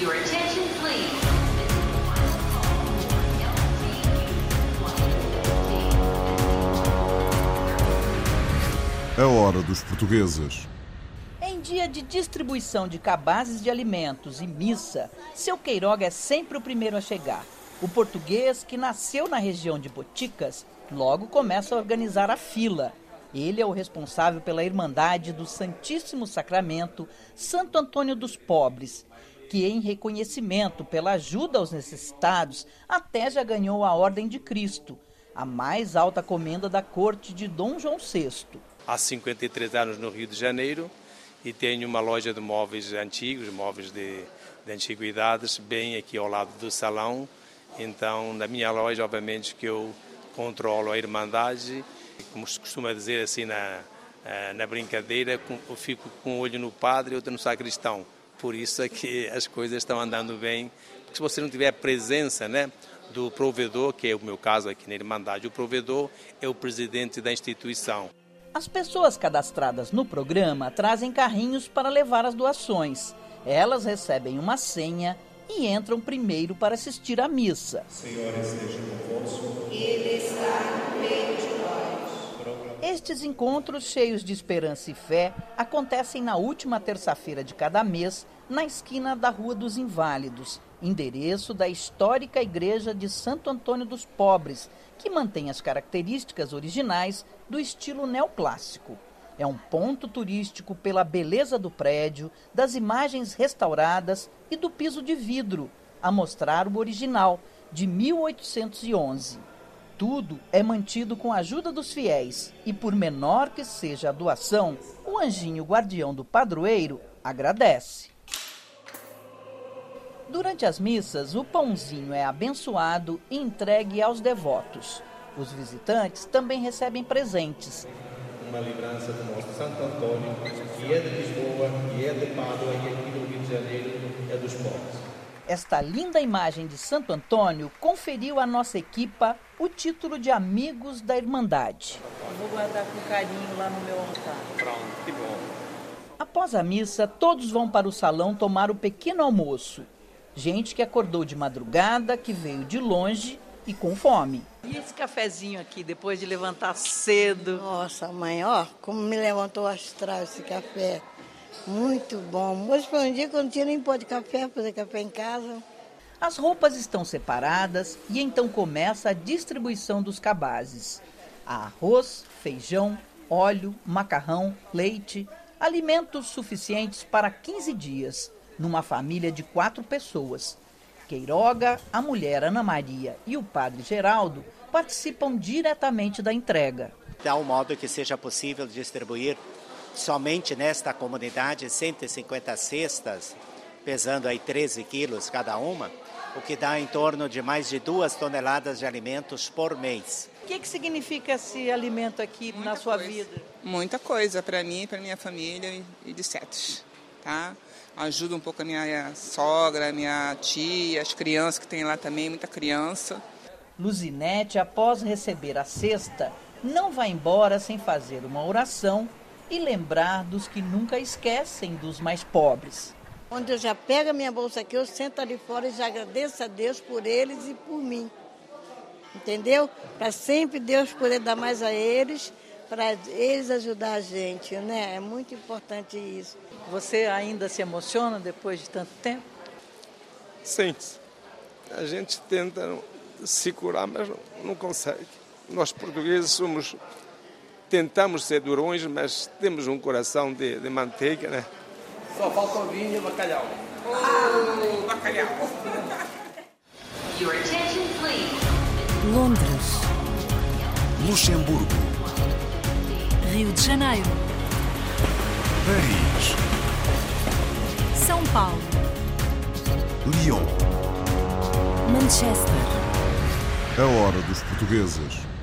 Your attention, please. A hora dos portugueses. Em dia de distribuição de cabazes de alimentos e missa, seu Queiroga é sempre o primeiro a chegar. O português, que nasceu na região de Boticas, logo começa a organizar a fila. Ele é o responsável pela Irmandade do Santíssimo Sacramento Santo Antônio dos Pobres, que, em reconhecimento pela ajuda aos necessitados, até já ganhou a Ordem de Cristo, a mais alta comenda da corte de Dom João VI há 53 anos no Rio de Janeiro e tenho uma loja de móveis antigos, móveis de, de antiguidades, bem aqui ao lado do salão. Então, na minha loja, obviamente, que eu controlo a Irmandade, como se costuma dizer assim na, eh, na brincadeira, eu fico com um olho no padre e outro no sacristão. Por isso é que as coisas estão andando bem. Porque se você não tiver presença né, do provedor, que é o meu caso aqui na Irmandade, o provedor é o presidente da instituição. As pessoas cadastradas no programa trazem carrinhos para levar as doações. Elas recebem uma senha e entram primeiro para assistir à missa. Senhor esteja convosco. Ele está no meio de. Estes encontros cheios de esperança e fé acontecem na última terça-feira de cada mês, na esquina da Rua dos Inválidos, endereço da histórica Igreja de Santo Antônio dos Pobres, que mantém as características originais do estilo neoclássico. É um ponto turístico pela beleza do prédio, das imagens restauradas e do piso de vidro, a mostrar o original, de 1811. Tudo é mantido com a ajuda dos fiéis e, por menor que seja a doação, o anjinho guardião do padroeiro agradece. Durante as missas, o pãozinho é abençoado e entregue aos devotos. Os visitantes também recebem presentes. Uma lembrança do nosso Santo Antônio, que é de Lisboa, que é de Pádua e aqui do Rio de Janeiro é dos pobres. Esta linda imagem de Santo Antônio conferiu à nossa equipa o título de Amigos da Irmandade. Vou guardar com carinho lá no meu altar. Pronto, que bom. Após a missa, todos vão para o salão tomar o pequeno almoço. Gente que acordou de madrugada, que veio de longe e com fome. E esse cafezinho aqui, depois de levantar cedo? Nossa, mãe, ó, como me levantou astral esse café. Muito bom. Hoje foi um dia que eu não tinha nem pó de café, fazer café em casa. As roupas estão separadas e então começa a distribuição dos cabazes. Há arroz, feijão, óleo, macarrão, leite, alimentos suficientes para 15 dias numa família de quatro pessoas. Queiroga, a mulher Ana Maria e o padre Geraldo participam diretamente da entrega. De tal modo que seja possível distribuir somente nesta comunidade 150 cestas, pesando aí 13 quilos cada uma, o que dá em torno de mais de duas toneladas de alimentos por mês. O que, que significa esse alimento aqui Muita na sua coisa. vida? Muita coisa para mim, para minha família e de setos, tá? Ajuda um pouco a minha sogra, a minha tia, as crianças que tem lá também, muita criança. Luzinete, após receber a cesta, não vai embora sem fazer uma oração e lembrar dos que nunca esquecem dos mais pobres. Onde eu já pego a minha bolsa aqui, eu sento ali fora e já agradeço a Deus por eles e por mim. Entendeu? Para sempre Deus poder dar mais a eles, para eles ajudar a gente, né? É muito importante isso. Você ainda se emociona depois de tanto tempo? Sim, a gente tenta se curar, mas não, não consegue. Nós portugueses somos, tentamos ser durões, mas temos um coração de, de manteiga, né? Só falta o vinho e o bacalhau. Oh, bacalhau! Your attention, please. Londres, Luxemburgo. Rio de Janeiro, Paris. São Paulo, Lyon. Manchester, A hora dos portugueses.